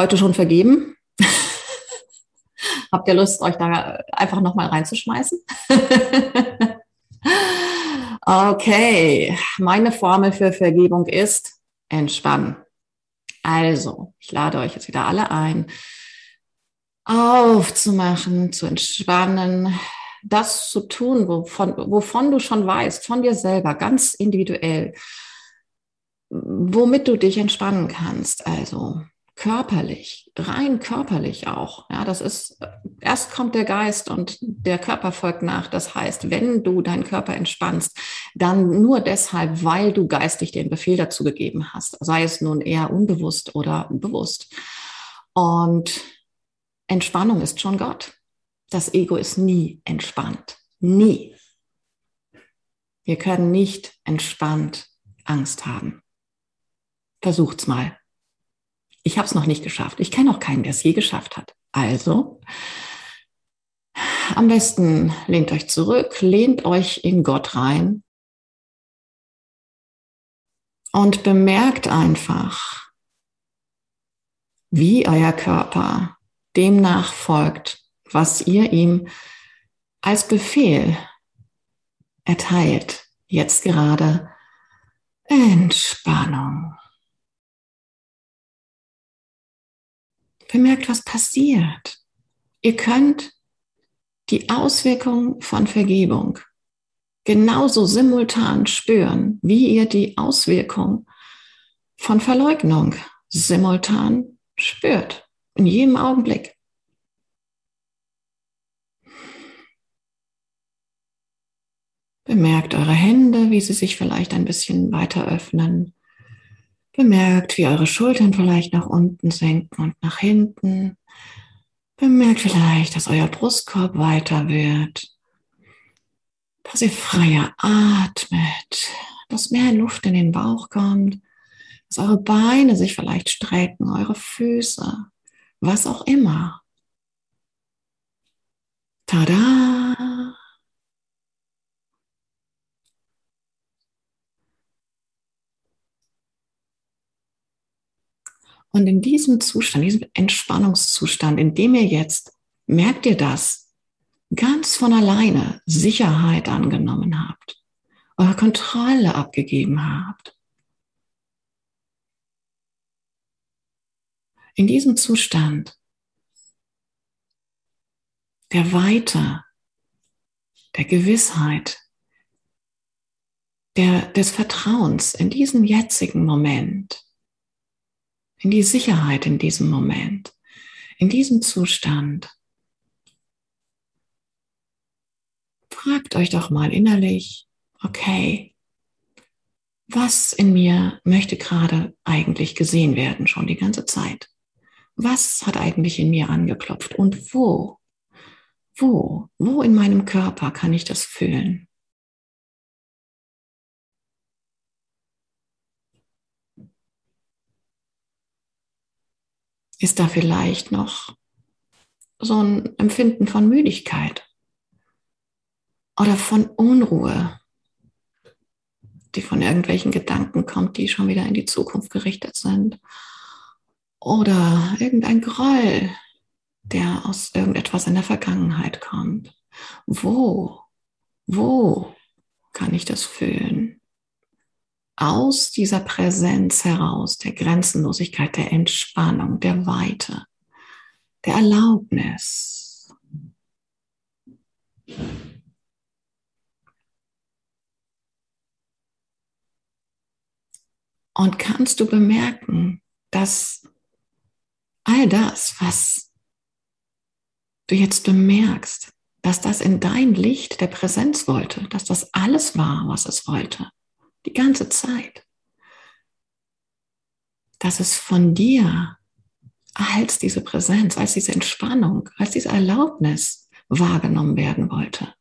heute schon vergeben? Habt ihr Lust, euch da einfach nochmal reinzuschmeißen? okay, meine Formel für Vergebung ist entspannen. Also, ich lade euch jetzt wieder alle ein, aufzumachen, zu entspannen, das zu tun, wovon, wovon du schon weißt, von dir selber, ganz individuell, womit du dich entspannen kannst. Also körperlich, rein körperlich auch. Ja, das ist, erst kommt der Geist und der Körper folgt nach. Das heißt, wenn du deinen Körper entspannst, dann nur deshalb, weil du geistig den Befehl dazu gegeben hast, sei es nun eher unbewusst oder bewusst. Und Entspannung ist schon Gott. Das Ego ist nie entspannt. Nie. Wir können nicht entspannt Angst haben. Versucht's mal. Ich habe es noch nicht geschafft. Ich kenne auch keinen, der es je geschafft hat. Also, am besten lehnt euch zurück, lehnt euch in Gott rein und bemerkt einfach, wie euer Körper dem nachfolgt, was ihr ihm als Befehl erteilt. Jetzt gerade Entspannung. Bemerkt, was passiert. Ihr könnt die Auswirkung von Vergebung genauso simultan spüren, wie ihr die Auswirkung von Verleugnung simultan spürt. In jedem Augenblick. Bemerkt eure Hände, wie sie sich vielleicht ein bisschen weiter öffnen. Bemerkt, wie eure Schultern vielleicht nach unten senken und nach hinten. Bemerkt vielleicht, dass euer Brustkorb weiter wird. Dass ihr freier atmet, dass mehr Luft in den Bauch kommt, dass eure Beine sich vielleicht strecken, eure Füße, was auch immer. Tada! Und in diesem Zustand, diesem Entspannungszustand, in dem ihr jetzt, merkt ihr das, ganz von alleine Sicherheit angenommen habt, eure Kontrolle abgegeben habt. In diesem Zustand der Weite, der Gewissheit, der, des Vertrauens in diesem jetzigen Moment, in die Sicherheit in diesem Moment, in diesem Zustand. Fragt euch doch mal innerlich, okay, was in mir möchte gerade eigentlich gesehen werden, schon die ganze Zeit? Was hat eigentlich in mir angeklopft und wo? Wo? Wo in meinem Körper kann ich das fühlen? Ist da vielleicht noch so ein Empfinden von Müdigkeit oder von Unruhe, die von irgendwelchen Gedanken kommt, die schon wieder in die Zukunft gerichtet sind? Oder irgendein Groll, der aus irgendetwas in der Vergangenheit kommt? Wo, wo kann ich das fühlen? Aus dieser Präsenz heraus, der Grenzenlosigkeit, der Entspannung, der Weite, der Erlaubnis. Und kannst du bemerken, dass all das, was du jetzt bemerkst, dass das in dein Licht der Präsenz wollte, dass das alles war, was es wollte. Die ganze Zeit. Dass es von dir als diese Präsenz, als diese Entspannung, als diese Erlaubnis wahrgenommen werden wollte.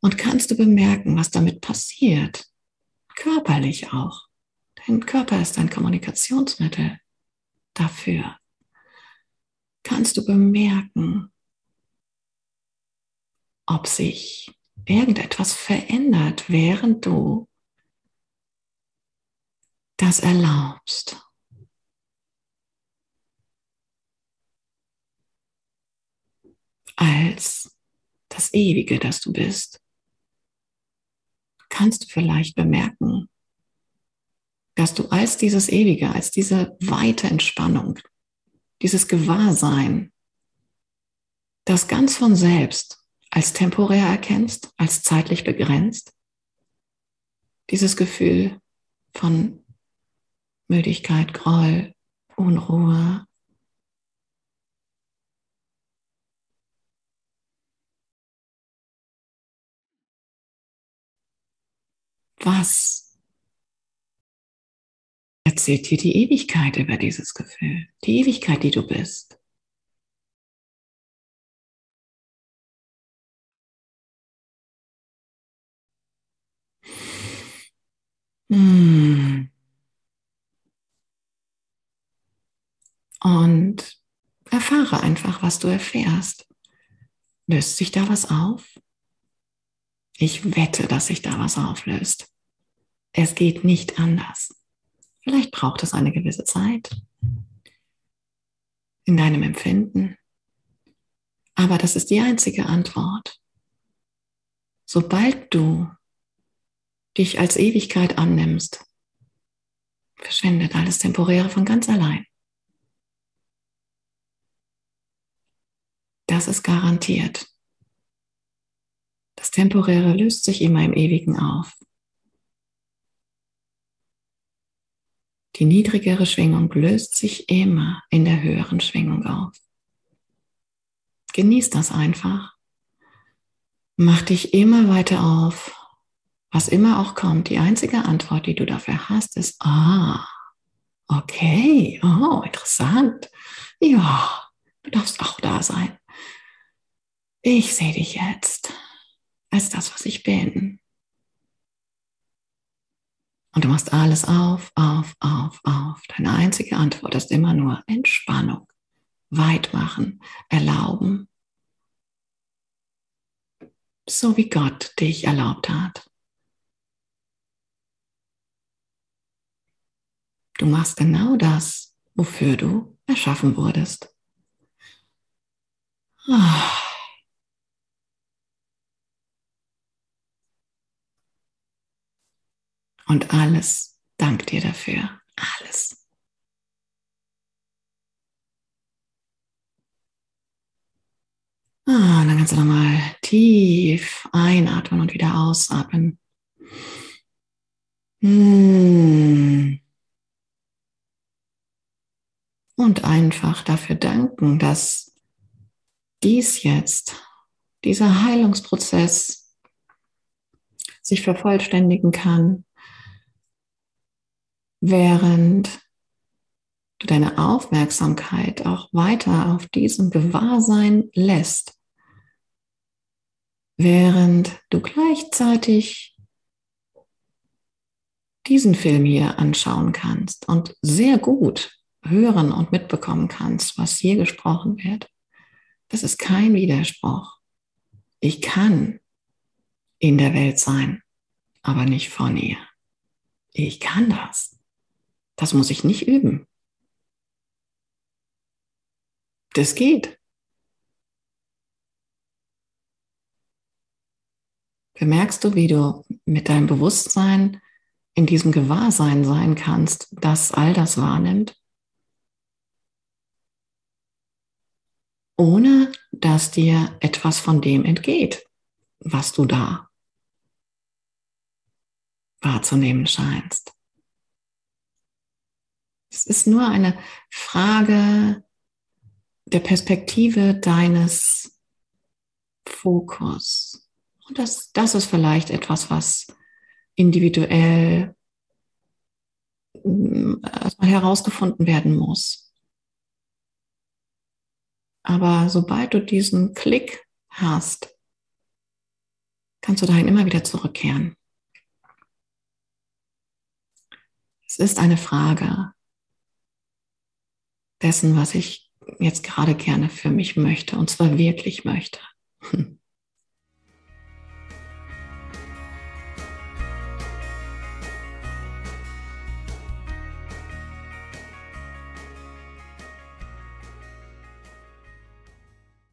Und kannst du bemerken, was damit passiert? Körperlich auch. Dein Körper ist ein Kommunikationsmittel dafür. Kannst du bemerken, ob sich irgendetwas verändert, während du das erlaubst. Als das Ewige, das du bist, kannst du vielleicht bemerken, dass du als dieses Ewige, als diese weite Entspannung, dieses Gewahrsein, das ganz von selbst als temporär erkennst, als zeitlich begrenzt, dieses Gefühl von Müdigkeit, Groll, Unruhe, was erzählt dir die Ewigkeit über dieses Gefühl, die Ewigkeit, die du bist. Hm. Und erfahre einfach, was du erfährst. Löst sich da was auf? Ich wette, dass sich da was auflöst. Es geht nicht anders. Vielleicht braucht es eine gewisse Zeit in deinem Empfinden. Aber das ist die einzige Antwort. Sobald du dich als Ewigkeit annimmst, verschwindet alles Temporäre von ganz allein. Das ist garantiert. Das Temporäre löst sich immer im Ewigen auf. Die niedrigere Schwingung löst sich immer in der höheren Schwingung auf. Genieß das einfach. Mach dich immer weiter auf. Was immer auch kommt, die einzige Antwort, die du dafür hast, ist, ah, okay, oh, interessant. Ja, du darfst auch da sein. Ich sehe dich jetzt als das, was ich bin. Und du machst alles auf, auf, auf, auf. Deine einzige Antwort ist immer nur Entspannung, weit machen, erlauben. So wie Gott dich erlaubt hat. Du machst genau das, wofür du erschaffen wurdest. Ah. Und alles dankt dir dafür. Alles. Ah, dann kannst du nochmal tief einatmen und wieder ausatmen. Hm. Und einfach dafür danken, dass dies jetzt, dieser Heilungsprozess sich vervollständigen kann, während du deine Aufmerksamkeit auch weiter auf diesem Gewahrsein lässt, während du gleichzeitig diesen Film hier anschauen kannst und sehr gut hören und mitbekommen kannst, was hier gesprochen wird. Das ist kein Widerspruch. Ich kann in der Welt sein, aber nicht von ihr. Ich kann das. Das muss ich nicht üben. Das geht. Bemerkst du, wie du mit deinem Bewusstsein in diesem Gewahrsein sein kannst, das all das wahrnimmt? Ohne dass dir etwas von dem entgeht, was du da wahrzunehmen scheinst. Es ist nur eine Frage der Perspektive deines Fokus. Und das, das ist vielleicht etwas, was individuell mm, herausgefunden werden muss. Aber sobald du diesen Klick hast, kannst du dahin immer wieder zurückkehren. Es ist eine Frage dessen, was ich jetzt gerade gerne für mich möchte, und zwar wirklich möchte.